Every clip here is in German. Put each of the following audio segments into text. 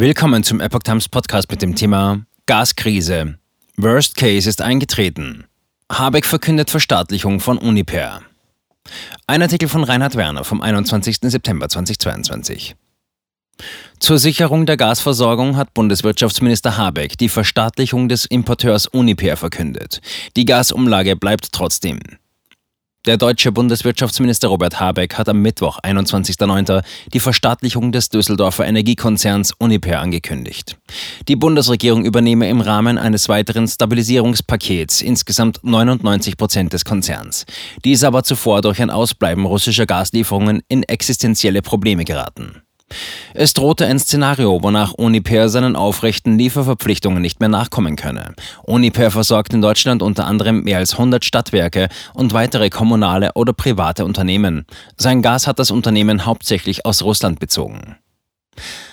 Willkommen zum Epoch Times Podcast mit dem Thema Gaskrise. Worst Case ist eingetreten. Habeck verkündet Verstaatlichung von Uniper. Ein Artikel von Reinhard Werner vom 21. September 2022. Zur Sicherung der Gasversorgung hat Bundeswirtschaftsminister Habeck die Verstaatlichung des Importeurs Uniper verkündet. Die Gasumlage bleibt trotzdem. Der deutsche Bundeswirtschaftsminister Robert Habeck hat am Mittwoch, 21.09., die Verstaatlichung des Düsseldorfer Energiekonzerns Uniper angekündigt. Die Bundesregierung übernehme im Rahmen eines weiteren Stabilisierungspakets insgesamt 99 Prozent des Konzerns. Dies aber zuvor durch ein Ausbleiben russischer Gaslieferungen in existenzielle Probleme geraten. Es drohte ein Szenario, wonach Uniper seinen aufrechten Lieferverpflichtungen nicht mehr nachkommen könne. Uniper versorgt in Deutschland unter anderem mehr als 100 Stadtwerke und weitere kommunale oder private Unternehmen. Sein Gas hat das Unternehmen hauptsächlich aus Russland bezogen.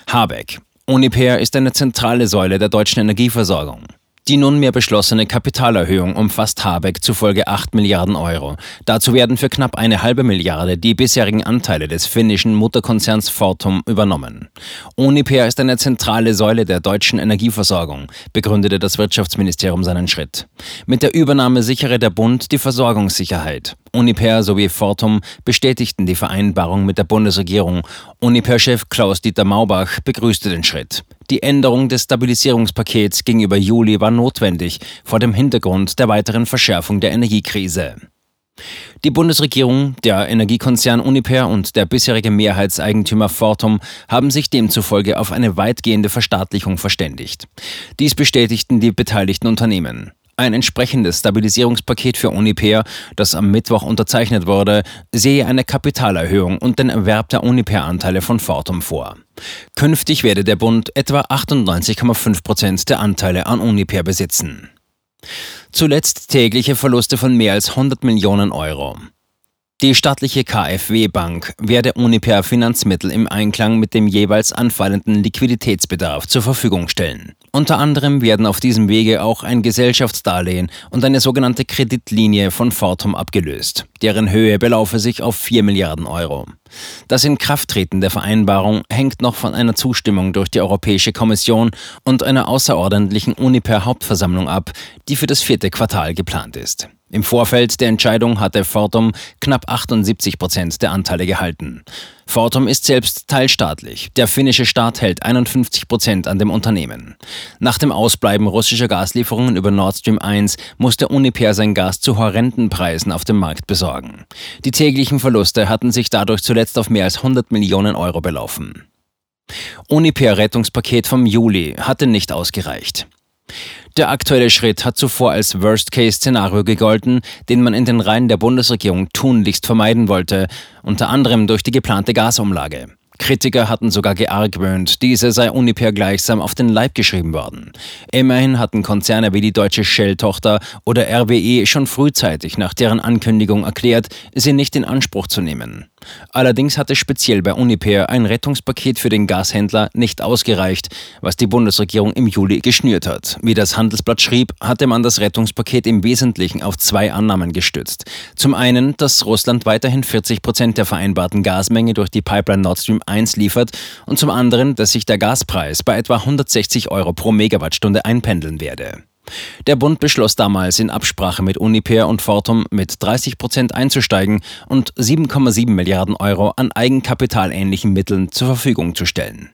Habeck. Uniper ist eine zentrale Säule der deutschen Energieversorgung. Die nunmehr beschlossene Kapitalerhöhung umfasst Habeck zufolge 8 Milliarden Euro. Dazu werden für knapp eine halbe Milliarde die bisherigen Anteile des finnischen Mutterkonzerns Fortum übernommen. Uniper ist eine zentrale Säule der deutschen Energieversorgung, begründete das Wirtschaftsministerium seinen Schritt. Mit der Übernahme sichere der Bund die Versorgungssicherheit. Uniper sowie Fortum bestätigten die Vereinbarung mit der Bundesregierung. Uniper-Chef Klaus-Dieter Maubach begrüßte den Schritt. Die Änderung des Stabilisierungspakets gegenüber Juli war notwendig vor dem Hintergrund der weiteren Verschärfung der Energiekrise. Die Bundesregierung, der Energiekonzern Uniper und der bisherige Mehrheitseigentümer Fortum haben sich demzufolge auf eine weitgehende Verstaatlichung verständigt. Dies bestätigten die beteiligten Unternehmen. Ein entsprechendes Stabilisierungspaket für Uniper, das am Mittwoch unterzeichnet wurde, sehe eine Kapitalerhöhung und den Erwerb der Uniper-Anteile von Fortum vor. Künftig werde der Bund etwa 98,5 Prozent der Anteile an Uniper besitzen. Zuletzt tägliche Verluste von mehr als 100 Millionen Euro. Die staatliche KfW-Bank werde Uniper Finanzmittel im Einklang mit dem jeweils anfallenden Liquiditätsbedarf zur Verfügung stellen. Unter anderem werden auf diesem Wege auch ein Gesellschaftsdarlehen und eine sogenannte Kreditlinie von Fortum abgelöst. Deren Höhe belaufe sich auf 4 Milliarden Euro. Das Inkrafttreten der Vereinbarung hängt noch von einer Zustimmung durch die Europäische Kommission und einer außerordentlichen Uniper-Hauptversammlung ab, die für das vierte Quartal geplant ist. Im Vorfeld der Entscheidung hatte Fortum knapp 78 Prozent der Anteile gehalten. Fortum ist selbst teilstaatlich. Der finnische Staat hält 51 Prozent an dem Unternehmen. Nach dem Ausbleiben russischer Gaslieferungen über Nord Stream 1 musste Uniper sein Gas zu horrenden Preisen auf dem Markt besorgen. Die täglichen Verluste hatten sich dadurch zuletzt auf mehr als 100 Millionen Euro belaufen. Uniper-Rettungspaket vom Juli hatte nicht ausgereicht. Der aktuelle Schritt hat zuvor als Worst-Case-Szenario gegolten, den man in den Reihen der Bundesregierung tunlichst vermeiden wollte, unter anderem durch die geplante Gasumlage. Kritiker hatten sogar geargwöhnt, diese sei Uniper gleichsam auf den Leib geschrieben worden. Immerhin hatten Konzerne wie die deutsche Shell-Tochter oder RWE schon frühzeitig nach deren Ankündigung erklärt, sie nicht in Anspruch zu nehmen. Allerdings hatte speziell bei Uniper ein Rettungspaket für den Gashändler nicht ausgereicht, was die Bundesregierung im Juli geschnürt hat. Wie das Handelsblatt schrieb, hatte man das Rettungspaket im Wesentlichen auf zwei Annahmen gestützt. Zum einen, dass Russland weiterhin 40 Prozent der vereinbarten Gasmenge durch die Pipeline Nord Stream 1 liefert und zum anderen, dass sich der Gaspreis bei etwa 160 Euro pro Megawattstunde einpendeln werde. Der Bund beschloss damals in Absprache mit Uniper und Fortum mit 30 Prozent einzusteigen und 7,7 Milliarden Euro an eigenkapitalähnlichen Mitteln zur Verfügung zu stellen.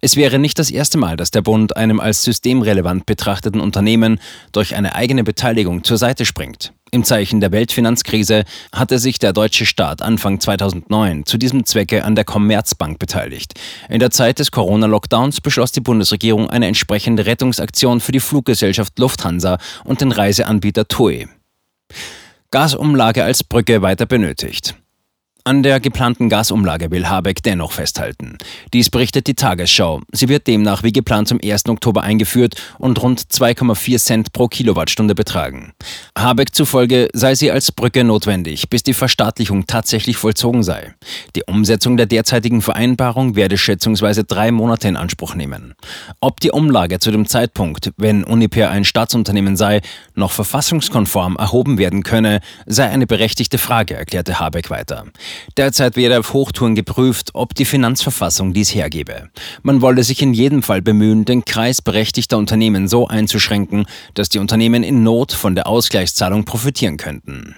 Es wäre nicht das erste Mal, dass der Bund einem als systemrelevant betrachteten Unternehmen durch eine eigene Beteiligung zur Seite springt. Im Zeichen der Weltfinanzkrise hatte sich der deutsche Staat Anfang 2009 zu diesem Zwecke an der Commerzbank beteiligt. In der Zeit des Corona-Lockdowns beschloss die Bundesregierung eine entsprechende Rettungsaktion für die Fluggesellschaft Lufthansa und den Reiseanbieter TUI. Gasumlage als Brücke weiter benötigt. An der geplanten Gasumlage will Habeck dennoch festhalten. Dies berichtet die Tagesschau. Sie wird demnach wie geplant zum 1. Oktober eingeführt und rund 2,4 Cent pro Kilowattstunde betragen. Habeck zufolge sei sie als Brücke notwendig, bis die Verstaatlichung tatsächlich vollzogen sei. Die Umsetzung der derzeitigen Vereinbarung werde schätzungsweise drei Monate in Anspruch nehmen. Ob die Umlage zu dem Zeitpunkt, wenn Uniper ein Staatsunternehmen sei, noch verfassungskonform erhoben werden könne, sei eine berechtigte Frage, erklärte Habeck weiter. Derzeit werde auf Hochtouren geprüft, ob die Finanzverfassung dies hergebe. Man wolle sich in jedem Fall bemühen, den Kreis berechtigter Unternehmen so einzuschränken, dass die Unternehmen in Not von der Ausgleichszahlung profitieren könnten.